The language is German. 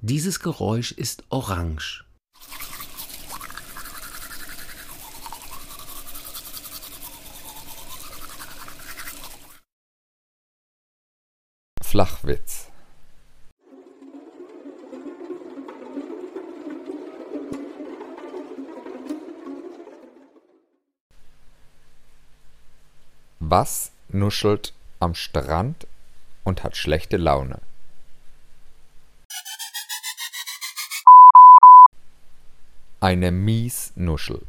Dieses Geräusch ist orange. Flachwitz. Was nuschelt am Strand und hat schlechte Laune? Eine Miesnuschel.